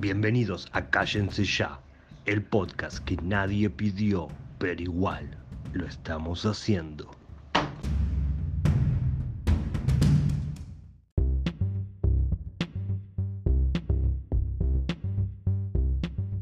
Bienvenidos a Cállense Ya, el podcast que nadie pidió, pero igual lo estamos haciendo.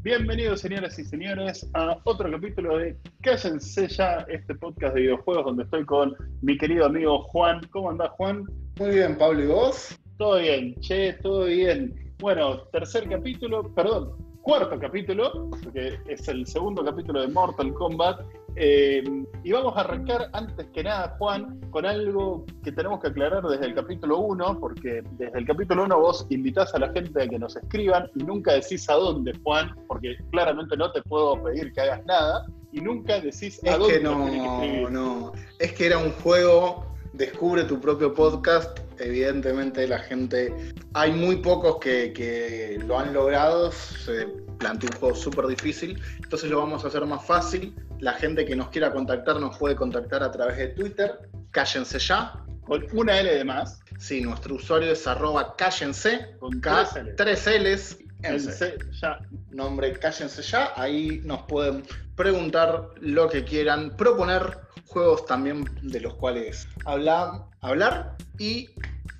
Bienvenidos, señoras y señores, a otro capítulo de Cállense Ya, este podcast de videojuegos donde estoy con mi querido amigo Juan. ¿Cómo andás, Juan? Muy bien, Pablo, ¿y vos? Todo bien, che, todo bien. Bueno, tercer capítulo, perdón, cuarto capítulo, porque es el segundo capítulo de Mortal Kombat. Eh, y vamos a arrancar antes que nada, Juan, con algo que tenemos que aclarar desde el capítulo 1, porque desde el capítulo 1 vos invitás a la gente a que nos escriban y nunca decís a dónde, Juan, porque claramente no te puedo pedir que hagas nada, y nunca decís a Es dónde. que no, que no. Es que era un juego, descubre tu propio podcast. Evidentemente la gente, hay muy pocos que, que lo han logrado, se planteó un juego súper difícil, entonces lo vamos a hacer más fácil. La gente que nos quiera contactar nos puede contactar a través de Twitter, cállense ya. Con una L de más, Sí, nuestro usuario es arroba cállense, con K, tres L's, El en C. C, ya. nombre Cállense Ya. Ahí nos pueden preguntar lo que quieran, proponer juegos también de los cuales hablar, y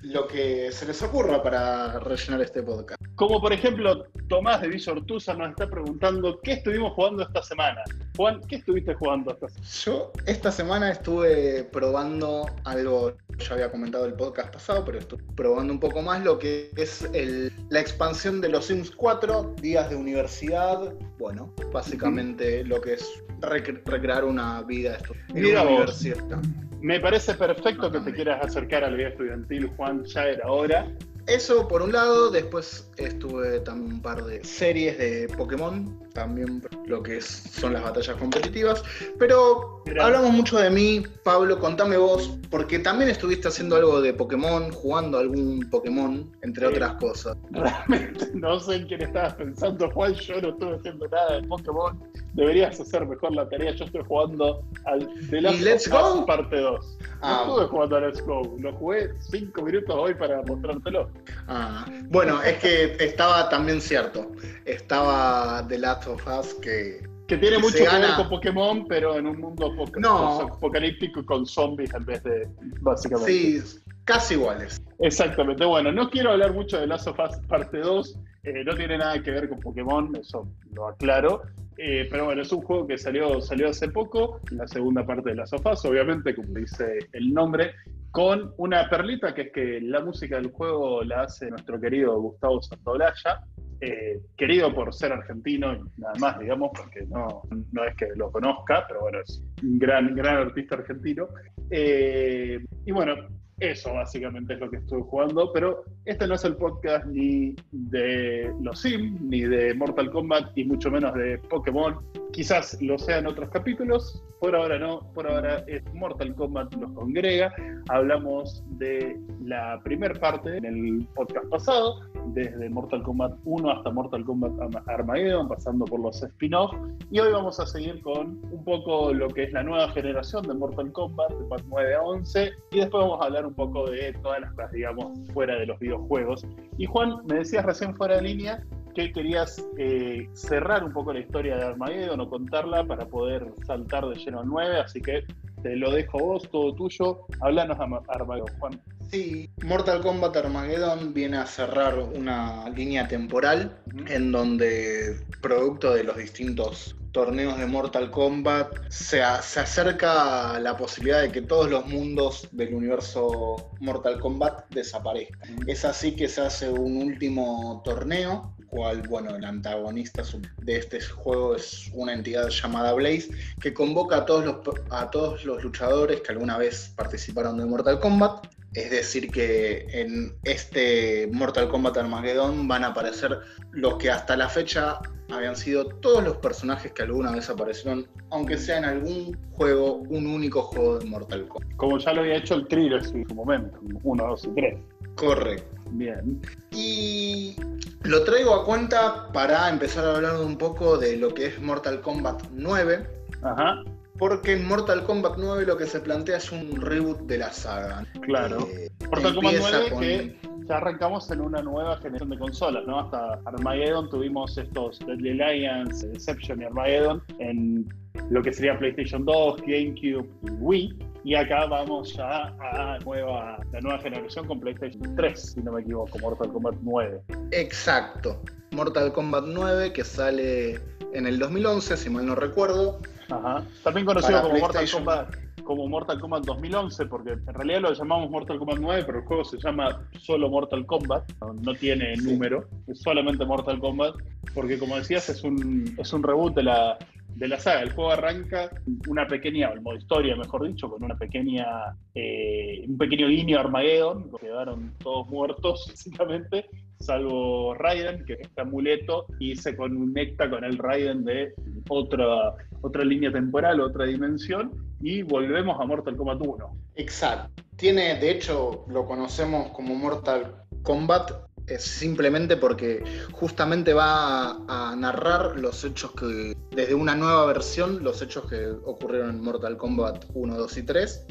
lo que se les ocurra para rellenar este podcast. Como por ejemplo, Tomás de Villortuza nos está preguntando qué estuvimos jugando esta semana. Juan, ¿qué estuviste jugando semana? Yo esta semana estuve probando algo, ya había comentado el podcast pasado, pero estuve probando un poco más lo que es el- la expansión de los Sims 4, días de universidad, bueno, básicamente lo que es rec- recrear una vida en Mira una vos. universidad. Me parece perfecto que te quieras acercar a la vida estudiantil, Juan, ya era hora. Eso por un lado, después estuve también un par de series de Pokémon, también lo que es- son las batallas competitivas, pero hablamos mucho de mí, Pablo, contame vos, porque también estuviste haciendo algo de Pokémon, jugando algún Pokémon, entre Sí. otras cosas. Realmente no sé en quién estabas pensando, Juan. Yo no estuve haciendo nada de Pokémon. Deberías hacer mejor la tarea. Yo estoy jugando al The Last ¿Y Let's of Us Go? parte 2. Ah, no estuve jugando a Let's Go. Lo jugué 5 minutos hoy para mostrártelo. Ah, bueno, es que estaba también cierto, estaba The Last of Us que... Que tiene Que mucho que ver gana- con Pokémon, pero en un mundo No. apocalíptico con zombies en vez de, básicamente. Sí, casi iguales. Exactamente. Bueno, no quiero hablar mucho de Last of Us parte 2. eh, no tiene nada que ver con Pokémon, eso lo aclaro. Eh, pero bueno, es un juego que salió, salió hace poco, la segunda parte de Last of Us, obviamente, como dice el nombre, con una perlita que es que la música del juego la hace nuestro querido Gustavo Santaolalla. eh, querido por ser argentino y nada más, digamos, porque no, no es que lo conozca, pero bueno, es un gran, gran artista argentino. Eh, y bueno, eso básicamente es lo que estuve jugando, pero este no es el podcast ni de los Sims, ni de Mortal Kombat, y mucho menos de Pokémon. Quizás lo sean otros capítulos, por ahora no, por ahora es Mortal Kombat los congrega. Hablamos de la primera parte en el podcast pasado, desde Mortal Kombat 1 hasta Mortal Kombat Arm- Armageddon, pasando por los spin-off, y hoy vamos a seguir con un poco lo que es la nueva generación de Mortal Kombat, de Part 9 a 11, y después vamos a hablar poco de todas las cosas, digamos, fuera de los videojuegos. Y Juan, me decías recién fuera de línea que querías eh, cerrar un poco la historia de Armageddon o contarla para poder saltar de lleno al 9, así que te lo dejo a vos, todo tuyo. Háblanos de Arma- Armageddon, Juan. Sí, Mortal Kombat Armageddon viene a cerrar una línea temporal en donde, producto de los distintos torneos de Mortal Kombat, se, se acerca la posibilidad de que todos los mundos del universo Mortal Kombat desaparezcan. Es así que se hace un último torneo, cual, bueno, el antagonista de este juego es una entidad llamada Blaze, que convoca a todos los, a todos los luchadores que alguna vez participaron de Mortal Kombat. Es decir, que en este Mortal Kombat Armageddon van a aparecer los que hasta la fecha habían sido todos los personajes que alguna vez aparecieron, aunque sea en algún juego, un único juego de Mortal Kombat. Como ya lo había hecho el thriller en su momento, 1, 2 y 3. Correcto. Bien. Y lo traigo a cuenta para empezar a hablar un poco de lo que es Mortal Kombat 9. Ajá, Porque en Mortal Kombat 9 lo que se plantea es un reboot de la saga. claro. Eh, Mortal Kombat empieza 9 con- que ya arrancamos en una nueva generación de consolas, ¿no? Hasta Armageddon tuvimos estos Deadly Alliance, Deception y Armageddon en lo que sería PlayStation 2, GameCube y Wii. Y acá vamos ya a nueva, la nueva generación con PlayStation 3, si no me equivoco, Mortal Kombat 9. Exacto. Mortal Kombat 9 que sale en el 2011, si mal no recuerdo. Ajá. También conocido como Mortal Kombat como Mortal Kombat 2011, porque en realidad lo llamamos Mortal Kombat 9, pero el juego se llama solo Mortal Kombat, no, tiene número, es solamente Mortal Kombat, porque como decías es un, es un reboot de la, de la saga. El juego arranca una pequeña, el modo historia, mejor dicho, con una pequeña, eh, un pequeño guiño Armageddon, quedaron todos muertos, básicamente, salvo Raiden, que es este amuleto, y se conecta con el Raiden de otra, otra línea temporal, otra dimensión, y volvemos a Mortal Kombat 1. Exacto. Tiene, de hecho, lo conocemos como Mortal Kombat es simplemente porque justamente va a, narrar los hechos que, desde una nueva versión, los hechos que ocurrieron en Mortal Kombat 1, 2 y 3,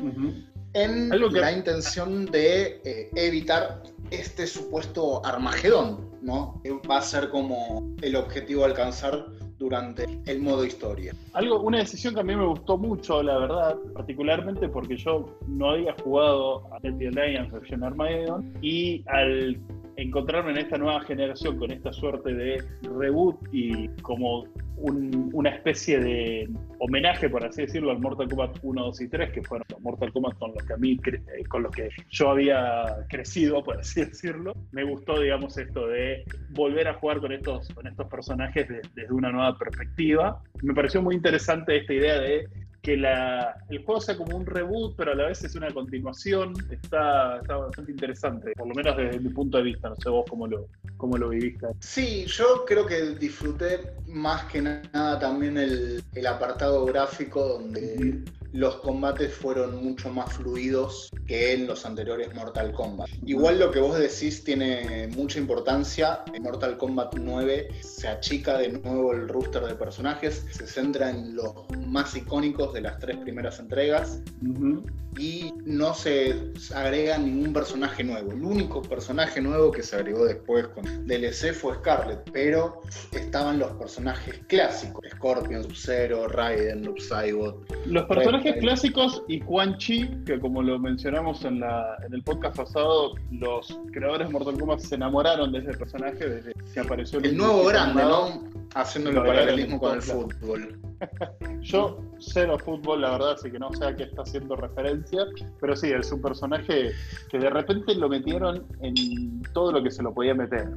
en la intención de eh, evitar este supuesto Armagedón, ¿no? Va a ser como el objetivo a alcanzar durante el modo historia. Algo, una decisión que a mí me gustó mucho, la verdad, particularmente porque yo no había jugado a Dead Alliance versión Armageddon y al encontrarme en esta nueva generación con esta suerte de reboot y como una especie de homenaje, por así decirlo, al Mortal Kombat 1, 2 y 3, que fueron los Mortal Kombat con los que a mí, eh, con los que yo había crecido, por así decirlo. Me gustó, digamos, esto de volver a jugar con estos, con estos personajes desde una nueva perspectiva. Me pareció muy interesante esta idea de que la, el juego sea como un reboot, pero a la vez es una continuación, está, está bastante interesante, por lo menos desde mi punto de vista, no sé vos cómo lo, cómo lo viviste. Sí, yo creo que disfruté más que nada también el, el apartado gráfico donde los combates fueron mucho más fluidos que en los anteriores Mortal Kombat. Igual lo que vos decís tiene mucha importancia. En Mortal Kombat 9 se achica de nuevo el rooster de personajes, se centra en los más icónicos de las tres primeras entregas y no se agrega ningún personaje nuevo. El único personaje nuevo que se agregó después con DLC fue Scarlet, pero estaban los personajes clásicos: Scorpion, Sub-Zero, Raiden, Noob Los personajes clásicos y Quan Chi, que como lo mencionamos en, la, en el podcast pasado, los creadores de Mortal Kombat se enamoraron de ese personaje desde que apareció el, el nuevo grande, ¿no? Haciendo el paralelismo con el fútbol. Yo cero fútbol, la verdad, así que no sé a qué está haciendo referencia, pero sí, es un personaje que de repente lo metieron en todo lo que se lo podía meter.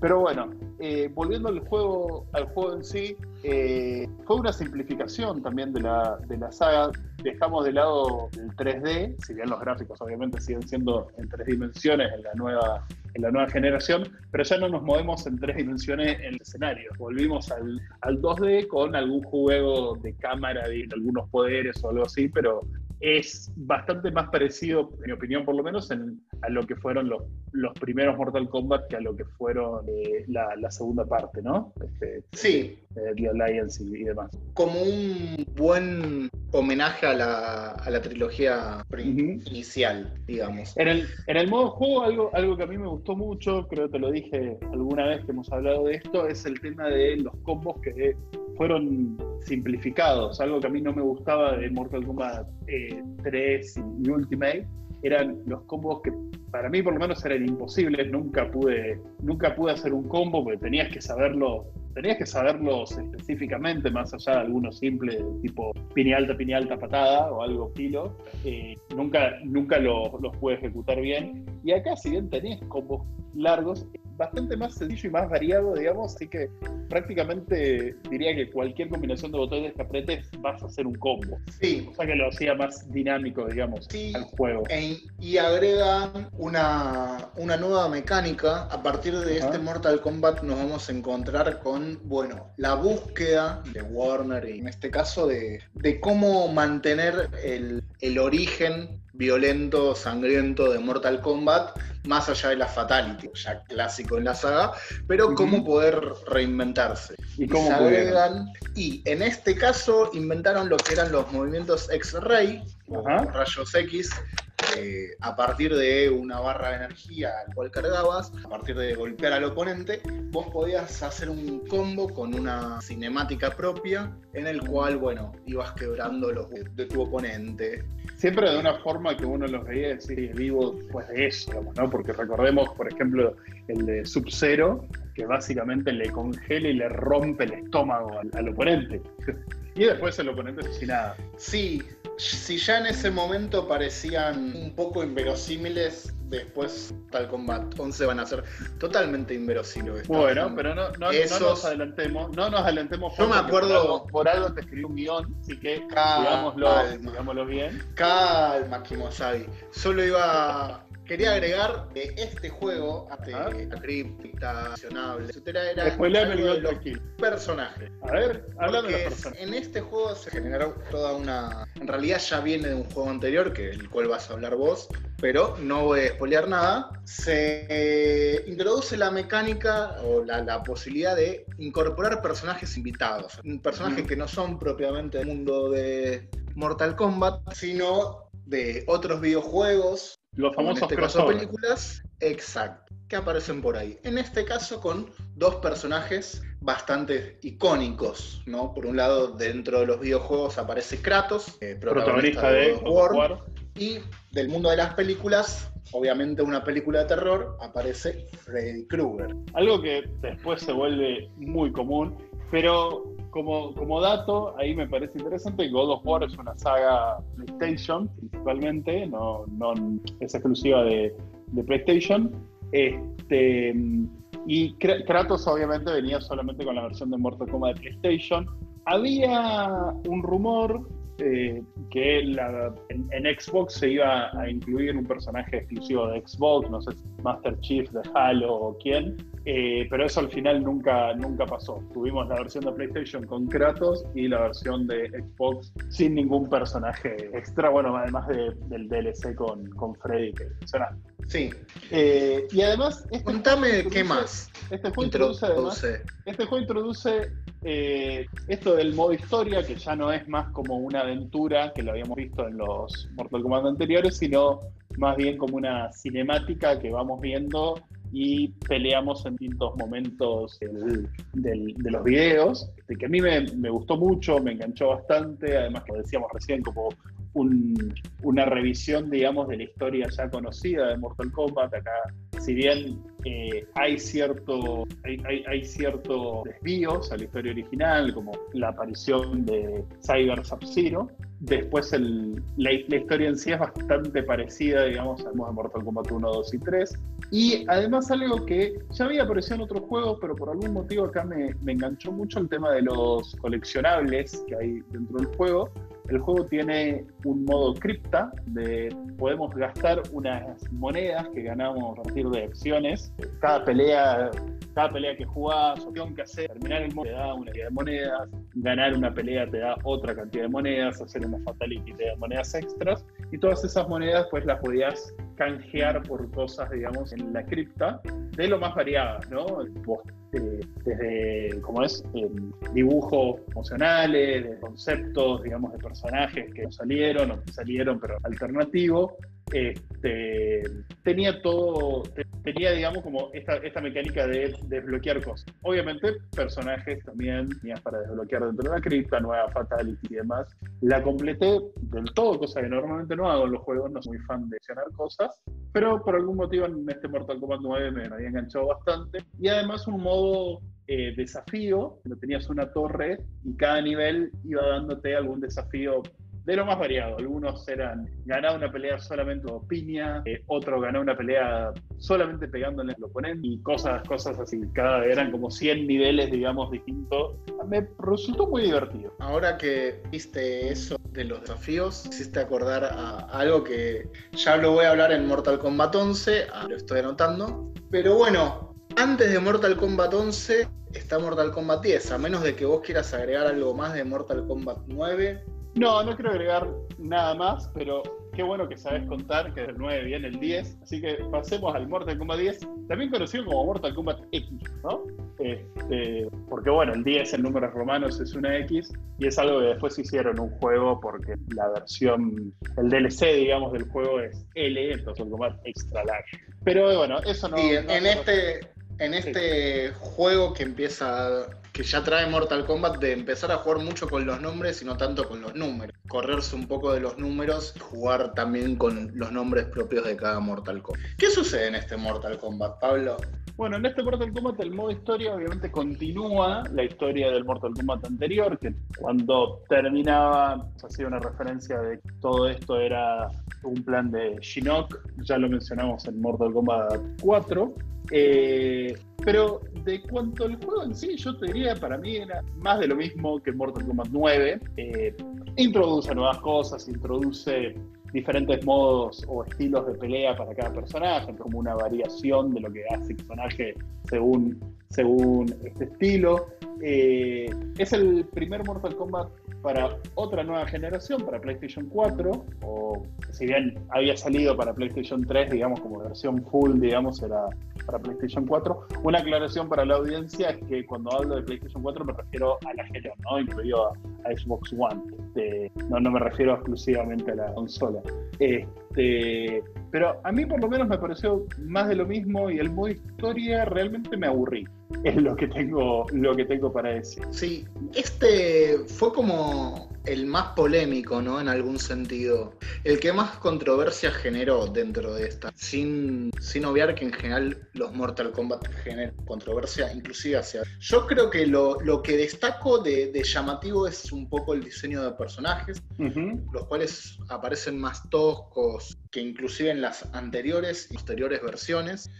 Pero bueno, eh, volviendo al juego, al juego en sí, eh, fue una simplificación también de la, de la saga. Dejamos de lado el 3D, si bien los gráficos obviamente siguen siendo en tres dimensiones en la nueva, en la nueva generación, pero ya no nos movemos en tres dimensiones en el escenario. Volvimos al, al 2D con algún juego de cámara, de algunos poderes o algo así, pero es bastante más parecido, en mi opinión por lo menos, a lo que fueron los, los primeros Mortal Kombat que a lo que fueron eh, la, segunda parte, ¿no? Este, sí. The Alliance y, demás. Como un buen homenaje a la, a la trilogía inicial, digamos. En el, en el modo juego, algo, algo que a mí me gustó mucho, creo que te lo dije alguna vez que hemos hablado de esto, es el tema de los combos que fueron simplificados, algo que a mí no me gustaba de Mortal Kombat 3 eh, y Ultimate, eran los combos que para mí por lo menos eran imposibles, nunca pude, nunca pude hacer un combo porque tenías que saberlo, tenías que saberlos específicamente, más allá de algunos simples tipo piña alta, piña alta, patada o algo kilo, eh, nunca, nunca los pude ejecutar bien. Y acá si bien tenés combos largos, bastante más sencillo y más variado, digamos, así que prácticamente diría que cualquier combinación de botones que apretes vas a hacer un combo. Sí. O sea que lo hacía más dinámico, digamos, al juego. E, y agregan una, una nueva mecánica. A partir de este Mortal Kombat nos vamos a encontrar con, bueno, la búsqueda de Warner y en este caso de, de cómo mantener el, el origen violento, sangriento de Mortal Kombat, más allá de la Fatality, ya clásico en la saga, pero cómo poder reinventarse. Y cómo Y en este caso inventaron lo que eran los movimientos X-Ray, rayos X, eh, a partir de una barra de energía al cual cargabas, a partir de golpear al oponente, vos podías hacer un combo con una cinemática propia en el cual, bueno, ibas quebrando los de tu oponente. Siempre de una forma que uno los veía decir vivo pues de eso, ¿no? Porque recordemos, por ejemplo, el de Sub-Zero, que básicamente le congela y le rompe el estómago al, oponente. Y después el oponente sin nada. Sí, si ya en ese momento parecían un poco inverosímiles, después tal Combat 11 van a ser totalmente inverosímiles. Bueno, pero no, nos adelantemos. No nos adelantemos. No me acuerdo. Por algo, te escribí un guion, así que digámoslo, bien. Calma, Kimosabi. Solo iba Quería agregar que este juego, este, cripta, accionable, etcétera, era el de aquí. personajes. A ver, háblame de los personajes. En este juego se generó toda una. En realidad ya viene de un juego anterior, que el cual vas a hablar vos, pero no voy a spoilear nada. Se introduce la mecánica o la, posibilidad de incorporar personajes invitados. Personajes que no son propiamente del mundo de Mortal Kombat, sino de otros videojuegos los famosos en este películas, exacto, que aparecen por ahí. En este caso con dos personajes bastante icónicos, ¿no? Por un lado, dentro de los videojuegos aparece Kratos, eh, protagonista, de, War, y del mundo de las películas, obviamente una película de terror, aparece Freddy Krueger. Algo que después se vuelve muy común, pero como, como dato, ahí me parece interesante, God of War es una saga PlayStation principalmente, no, no es exclusiva de, de PlayStation. Este, y Kratos obviamente venía solamente con la versión de Mortal Kombat de PlayStation. Había un rumor eh, que en, Xbox se iba a incluir un personaje exclusivo de Xbox, no sé Master Chief de Halo o quién, eh, pero eso al final nunca, nunca pasó. Tuvimos la versión de PlayStation con Kratos y la versión de Xbox sin ningún personaje extra, bueno, además del DLC con, con Freddy que mencionaste. Sí. Eh, y además. Este Contame qué más. Este juego introduce, además, este juego introduce eh, esto del modo historia, que ya no es más como una aventura que lo habíamos visto en los Mortal Kombat anteriores, sino más bien como una cinemática que vamos viendo y peleamos en distintos momentos de los videos, que a mí me, me, gustó mucho, me enganchó bastante, además lo decíamos recién como una revisión, digamos, de la historia ya conocida de Mortal Kombat. Acá, si bien eh, hay, cierto, hay, ciertos desvíos a la historia original, como la aparición de Cyber Sub-Zero, después la, historia en sí es bastante parecida, digamos, de Mortal Kombat 1, 2 y 3. Y además algo que ya había aparecido en otros juegos, pero por algún motivo acá me, me enganchó mucho el tema de los coleccionables que hay dentro del juego el juego tiene un modo cripta, de podemos gastar unas monedas que ganamos a partir de acciones. Cada pelea, cada pelea que jugás, o que hacer, terminar el modo te da una cantidad de monedas, ganar una pelea te da otra cantidad de monedas, hacer una fatality te da monedas extras, y todas esas monedas pues las podías canjear por cosas, digamos, en la cripta, de lo más variadas, ¿no? Eh, desde, como es, eh, dibujos emocionales, de conceptos, digamos, de personajes que no salieron o que salieron, pero alternativo, este, tenía todo, tenía, digamos, como esta, mecánica de desbloquear cosas. Obviamente, personajes también tenías para desbloquear dentro de la cripta, nueva Fatality y demás. La completé del todo, cosa que normalmente no hago en los juegos, no soy muy fan de accionar cosas, pero por algún motivo en este Mortal Kombat 9 me había enganchado bastante. Y además un modo eh, desafío, tenías una torre y cada nivel iba dándote algún desafío de lo más variado. Algunos eran ganar una pelea solamente con piña, eh, otro ganar una pelea solamente pegándole al oponente y cosas, cosas así. Cada eran como 100 niveles, digamos, distintos. Me resultó muy divertido. Ahora que viste eso de los desafíos, hiciste acordar a algo que ya lo voy a hablar en Mortal Kombat 11, ah, lo estoy anotando. Pero bueno, antes de Mortal Kombat 11 está Mortal Kombat 10, a menos de que vos quieras agregar algo más de Mortal Kombat 9 No, no quiero agregar nada más, pero qué bueno que sabes contar que del 9 viene el 10. Así que pasemos al Mortal Kombat 10, también conocido como Mortal Kombat X, ¿no? Este, porque bueno, el 10 en números romanos es una X y es algo que después hicieron un juego porque la versión, el DLC, digamos, del juego es L, entonces Kombat Extra Large. Pero bueno, eso no. Y en, este, en este juego que empieza, que ya trae Mortal Kombat, de empezar a jugar mucho con los nombres y no tanto con los números. Correrse un poco de los números, jugar también con los nombres propios de cada Mortal Kombat. ¿Qué sucede en este Mortal Kombat, Pablo? Bueno, en este Mortal Kombat el modo historia obviamente continúa la historia del Mortal Kombat anterior, que cuando terminaba hacía una referencia de que todo esto era un plan de Shinnok, ya lo mencionamos en Mortal Kombat 4. Eh, pero de cuanto al juego en sí, yo te diría, para mí era más de lo mismo que Mortal Kombat 9. Eh, introduce nuevas cosas, introduce diferentes modos o estilos de pelea para cada personaje, como una variación de lo que hace el personaje según, según este estilo. Eh, es el primer Mortal Kombat para otra nueva generación, para PlayStation 4, o si bien había salido para PlayStation 3, digamos, como versión full, digamos, era para PlayStation 4. Una aclaración para la audiencia es que cuando hablo de PlayStation 4 me refiero a la generación, ¿no? Incluido a, Xbox One. Este, no, no me refiero exclusivamente a la consola. Este, pero a mí por lo menos me pareció más de lo mismo y el modo historia realmente me aburrí. Es lo que tengo, lo que tengo para decir. Sí, este fue como el más polémico, ¿no? En algún sentido. El que más controversia generó dentro de esta. Sin, sin obviar que en general los Mortal Kombat generan controversia, inclusive hacia. Yo creo que lo, que destaco de, llamativo es un poco el diseño de personajes, los cuales aparecen más toscos que inclusive en las anteriores y posteriores versiones.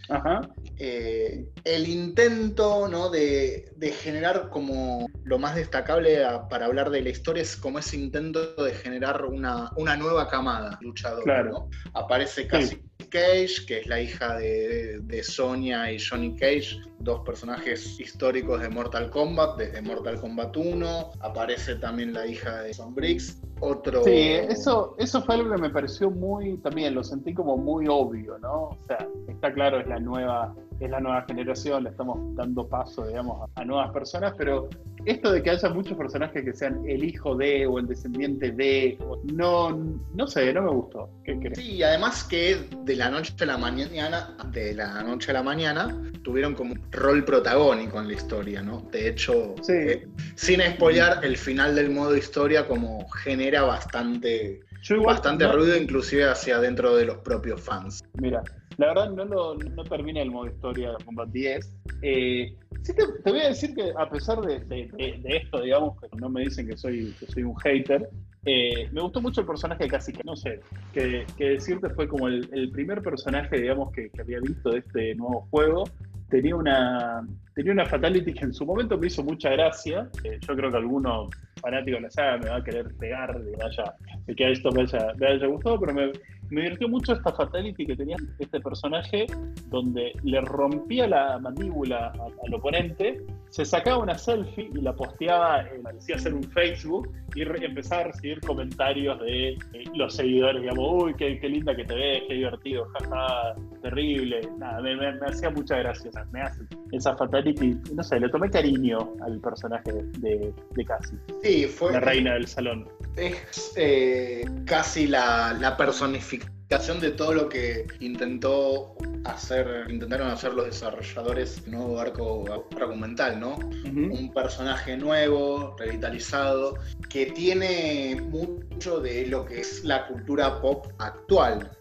Eh, el intento ¿no? de, generar como lo más destacable para hablar de la historia es como ese intento de generar una, una nueva camada luchadora. ¿no? Aparece casi Cage, que es la hija de, de, Sonia y Johnny Cage, dos personajes históricos de Mortal Kombat, desde Mortal Kombat 1. Aparece también la hija de Son Briggs. Otro... Sí, eso, eso fue algo que me pareció muy, también lo sentí como muy obvio, ¿no? O sea, está claro, es la nueva, es la nueva generación, le estamos dando paso, digamos, a nuevas personas, pero esto de que haya muchos personajes que sean el hijo de o el descendiente de, no, no sé, no me gustó. ¿Qué crees? Sí, además que de la noche a la mañana, de la noche a la mañana, tuvieron como un rol protagónico en la historia, ¿no? De hecho, eh, sin spoilear, el final del modo historia como genera bastante, bastante ruido, inclusive hacia adentro de los propios fans. Mira, la verdad no, lo, no termina el modo historia de Combat 10. Eh, sí te, voy a decir que a pesar de, esto, digamos, que no me dicen que soy, que soy un hater, eh, me gustó mucho el personaje casi que no sé, que, decirte fue como el, primer personaje, digamos, que, había visto de este nuevo juego. Tenía una, tenía una fatality que en su momento me hizo mucha gracia. Eh, yo creo que alguno fanático de la saga me va a querer pegar de, que esto me haya, me haya gustado, pero me, me divirtió mucho esta fatality que tenía este personaje, donde le rompía la mandíbula al oponente, se sacaba una selfie y la posteaba, en, parecía ser un Facebook, y empezaba a recibir comentarios de eh, los seguidores, digamos, uy, qué, linda que te ves, qué divertido, jaja, terrible. Nada, me, hacía mucha gracia, me hace esa fatality, no sé, le tomé cariño al personaje de, de Cassie. Sí, fue. La reina del salón. Es eh, casi la, la personificación de todo lo que intentó hacer, intentaron hacer los desarrolladores del nuevo arco argumental, ¿no? Un personaje nuevo, revitalizado, que tiene mucho de lo que es la cultura pop actual.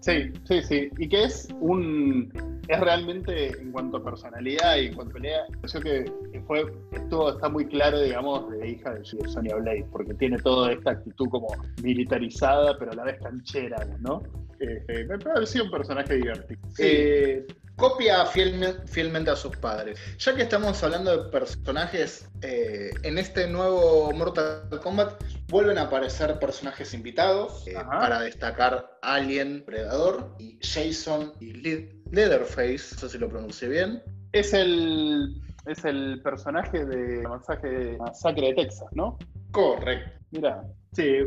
Sí, sí, sí. Y que es un. Es realmente en cuanto a personalidad y en cuanto a pelea, creo que fue, esto está muy claro, digamos, de hija de Sonia Blade, porque tiene toda esta actitud como militarizada, pero a la vez canchera, ¿no? Eh, eh, me pareció un personaje divertido. Sí. Eh, copia fielmente a sus padres. Ya que estamos hablando de personajes, eh, en este nuevo Mortal Kombat vuelven a aparecer personajes invitados eh, para destacar Alien, Predador y Jason y Leatherface, no sé si lo pronuncié bien. Es el, es el personaje de masacre, masacre de Texas, ¿no? Correcto. Mira, Sí,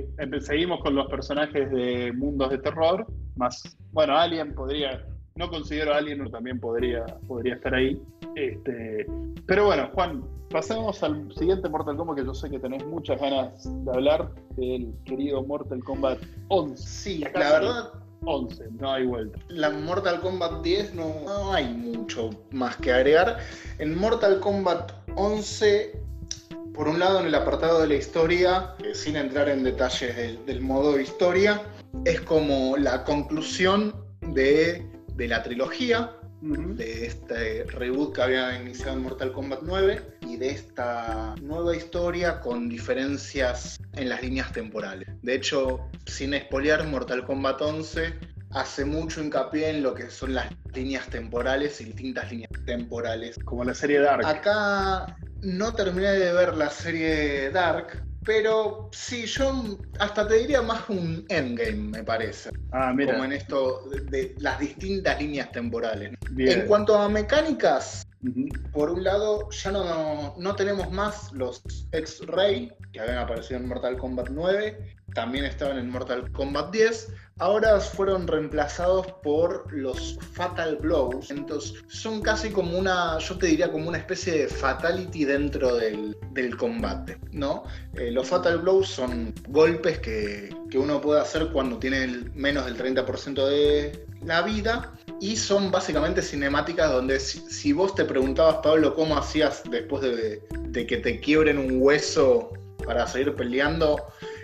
seguimos con los personajes de mundos de terror, más, bueno, Alien podría, no considero Alien, pero también podría, podría estar ahí. Este, pero bueno, Juan, pasemos al siguiente Mortal Kombat que yo sé que tenés muchas ganas de hablar, del querido Mortal Kombat 11. Sí, la verdad, 11, no hay vuelta. la Mortal Kombat 10 no, no hay mucho más que agregar. En Mortal Kombat 11, por un lado en el apartado de la historia, eh, sin entrar en detalles del, del modo historia, es como la conclusión de, de la trilogía, de este reboot que había iniciado en Mortal Kombat 9 y de esta nueva historia con diferencias en las líneas temporales. De hecho, sin espolear, Mortal Kombat 11 hace mucho hincapié en lo que son las líneas temporales y distintas líneas temporales. Como la serie Dark. Acá no terminé de ver la serie Dark, pero sí, yo hasta te diría más un endgame, me parece. Ah, mira, Como en esto de, de las distintas líneas temporales. bien. En cuanto a mecánicas, Por un lado, ya no, no tenemos más los X-Ray, que habían aparecido en Mortal Kombat 9, también estaban en Mortal Kombat 10, ahora fueron reemplazados por los Fatal Blows. Entonces, son casi como una, yo te diría como una especie de fatality dentro del, del combate, ¿no? Eh, los Fatal Blows son golpes que, que uno puede hacer cuando tiene menos del 30% de la vida y son básicamente cinemáticas donde si, si vos te preguntabas, Pablo, cómo hacías después de, de que te quiebren un hueso para seguir peleando,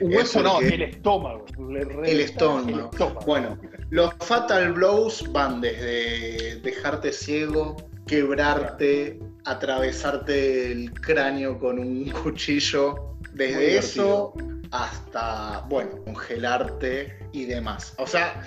Un es hueso no, el estómago. El estómago. el estómago. Bueno, los Fatal Blows van desde dejarte ciego, quebrarte, atravesarte el cráneo con un cuchillo, desde eso hasta, bueno, congelarte y demás. O sea,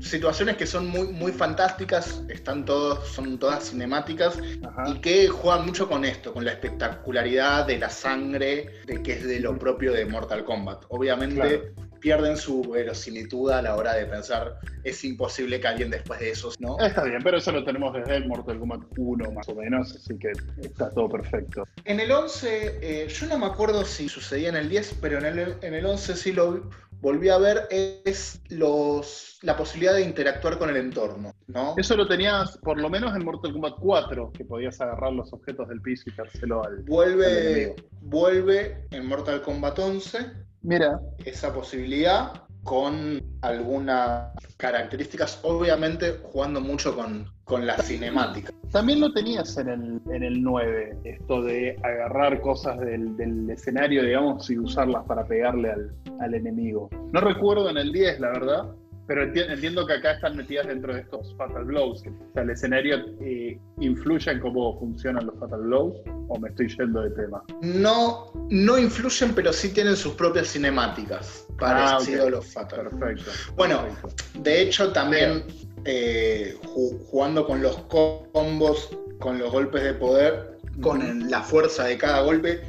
situaciones que son muy, muy fantásticas, están todos, son todas cinemáticas Ajá. y que juegan mucho con esto, con la espectacularidad de la sangre, de que es de lo propio de Mortal Kombat. Obviamente pierden su verosimilitud a la hora de pensar, es imposible que alguien después de eso, ¿no? Está bien, pero eso lo tenemos desde el Mortal Kombat 1 más o menos, así que está todo perfecto. En el 11, eh, yo no me acuerdo si sucedía en el 10, pero en el, en el 11 sí lo volví a ver, es los, la posibilidad de interactuar con el entorno, ¿no? Eso lo tenías por lo menos en Mortal Kombat 4, que podías agarrar los objetos del piso y dárselo al. Vuelve, vuelve en Mortal Kombat 11 Mira, esa posibilidad con algunas características, obviamente jugando mucho con, con la cinemática. También lo tenías en el, en el 9, esto de agarrar cosas del, del escenario, digamos, y usarlas para pegarle al, al enemigo. No recuerdo en el 10, la verdad, pero enti- entiendo que acá están metidas dentro de estos Fatal Blows. O sea, el escenario eh, influye en cómo funcionan los Fatal Blows, o me estoy yendo de tema. No, no influyen, pero sí tienen sus propias cinemáticas, parecido Ah, ok. a los Fatal. Perfecto. Bueno, perfecto. De hecho, también eh, ju- jugando con los combos, con los golpes de poder, con la fuerza de cada golpe,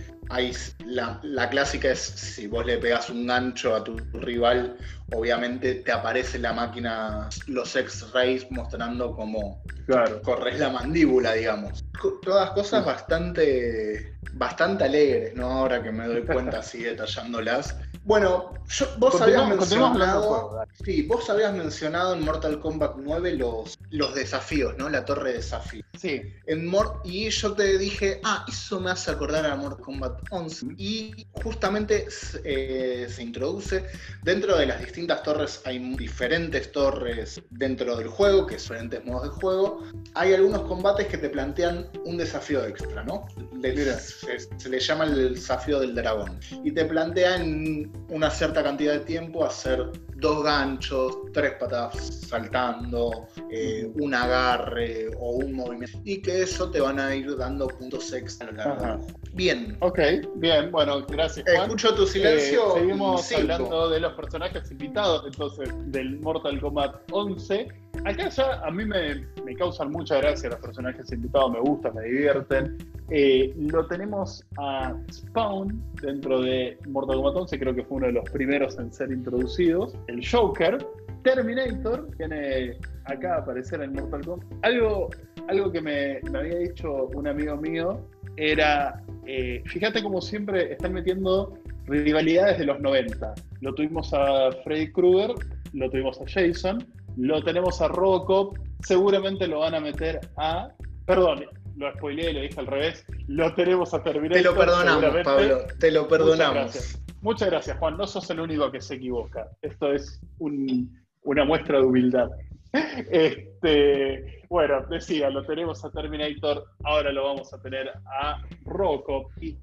s- la, la clásica es si vos le pegas un gancho a tu rival, obviamente te aparece la máquina, los X-Rays mostrando cómo Claro. corres la mandíbula, digamos. Co- Todas cosas bastante, bastante alegres, ¿no? Ahora que me doy cuenta así detallándolas. Bueno, yo- vos habías mencionado... Sí, vos habías mencionado en Mortal Kombat 9 los, los desafíos, ¿no? La torre de desafío. Sí, En Mor- y yo te dije, ah, eso me hace acordar a Mortal Kombat 11. Y justamente eh, se introduce dentro de las distintas torres, hay diferentes torres dentro del juego, que son diferentes modos de juego. Hay algunos combates que te plantean un desafío extra, ¿no? Le- se, se le llama el desafío del dragón. Y te plantean una cierta cantidad de tiempo hacer dos ganchos, tres patadas saltando, eh, un agarre o un movimiento. Y que eso te van a ir dando puntos extra Ajá. Bien. ok, bien, bueno, gracias Juan. Escucho tu silencio. Eh, seguimos cinco. hablando de los personajes invitados, entonces, del Mortal Kombat 11. Acá ya a mí me, me causan mucha gracia los personajes invitados, me gustan, me divierten. Eh, lo tenemos a Spawn dentro de Mortal Kombat 11, creo que fue uno de los primeros en ser introducidos. El Joker, Terminator, viene acá a aparecer en Mortal Kombat. Algo, algo que me, había dicho un amigo mío era, eh, fíjate como siempre están metiendo rivalidades de los 90. Lo tuvimos a Freddy Krueger, lo tuvimos a Jason, lo tenemos a Robocop, seguramente lo van a meter a... Perdón, lo spoileé y lo dije al revés. Lo tenemos a Terminator. Te lo perdonamos, Pablo, te lo perdonamos. Muchas gracias. Juan. No sos el único que se equivoca. Esto es una muestra de humildad. Este, bueno, decía, lo tenemos a Terminator, ahora lo vamos a tener a Robocop y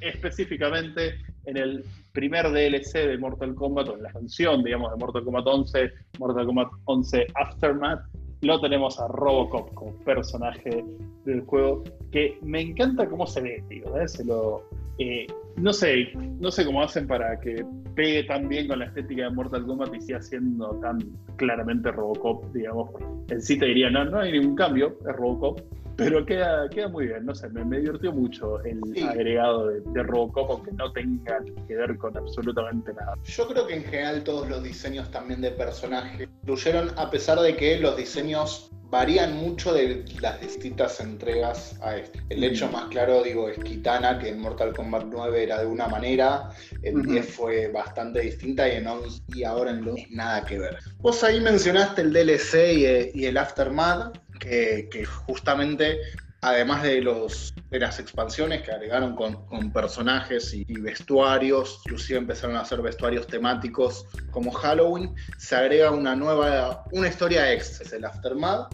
específicamente en el primer DLC de Mortal Kombat, o en la canción, digamos, de Mortal Kombat 11, Mortal Kombat 11 Aftermath, lo tenemos a Robocop como personaje del juego, que me encanta cómo se ve, tío, ¿eh? se lo, eh, no sé, no sé cómo hacen para que pegue tan bien con la estética de Mortal Kombat y siga siendo tan claramente Robocop, digamos. En sí te diría, no, no hay ningún cambio, es Robocop, pero queda, queda muy bien, no sé, me, me divirtió mucho el agregado de, de, Robocop, aunque no tenga que ver con absolutamente nada. Yo creo que en general todos los diseños también de personajes incluyeron, a pesar de que los diseños varían mucho de las distintas entregas a este. El hecho más claro, digo, es Kitana, que en Mortal Kombat 9 era de una manera, en 10 fue bastante distinta y en 11 y ahora en 2 nada que ver. Vos ahí mencionaste el DLC y, el Aftermath, que, que justamente además de, los, de las expansiones que agregaron con, personajes y, vestuarios, inclusive empezaron a hacer vestuarios temáticos como Halloween, se agrega una nueva, una historia extra, es el Aftermath,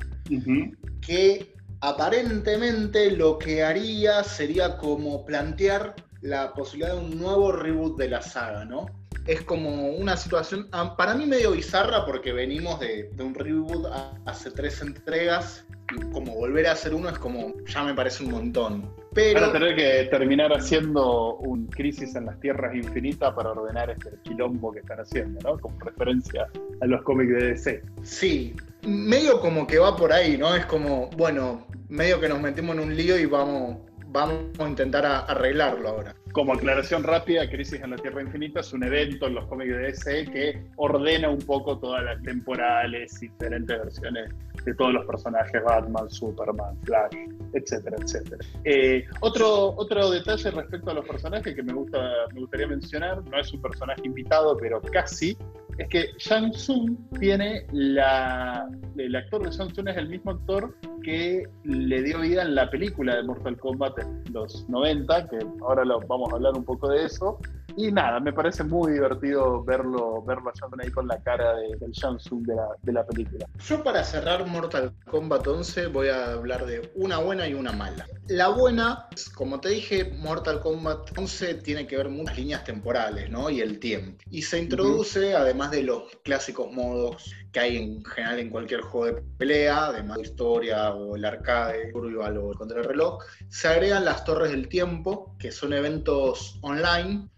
que aparentemente lo que haría sería como plantear la posibilidad de un nuevo reboot de la saga, ¿no? Es como una situación para mí medio bizarra porque venimos de, un reboot hace tres entregas y como volver a hacer uno es como ya me parece un montón. Pero... Van a tener que terminar haciendo un crisis en las tierras infinitas para ordenar este quilombo que están haciendo, ¿no? Como referencia a los cómics de DC. Sí, medio como que va por ahí, ¿no? Es como, bueno, medio que nos metimos en un lío y vamos, vamos a intentar arreglarlo ahora. Como aclaración rápida, Crisis en la Tierra Infinita es un evento en los cómics de DC que ordena un poco todas las temporales, diferentes versiones de todos los personajes, Batman, Superman, Flash, etcétera, etcétera. Eh, otro, otro detalle respecto a los personajes que me, gusta, me gustaría mencionar, no es un personaje invitado, pero casi, es que Shang Tsung tiene la. El actor de Shang Tsung es el mismo actor que le dio vida en la película de Mortal Kombat en los 90, que ahora lo, vamos a hablar un poco de eso. Y nada, me parece muy divertido verlo, verlo ahí con la cara de, del Shang Tsung de la, de la película. Yo para cerrar Mortal Kombat 11 voy a hablar de una buena y una mala. La buena, como te dije, Mortal Kombat 11 tiene que ver muchas líneas temporales, ¿no? Y el tiempo. Y se introduce, además de los clásicos modos que hay en general en cualquier juego de pelea, de historia o el arcade, survival o contra el reloj, se agregan las torres del tiempo, que son eventos online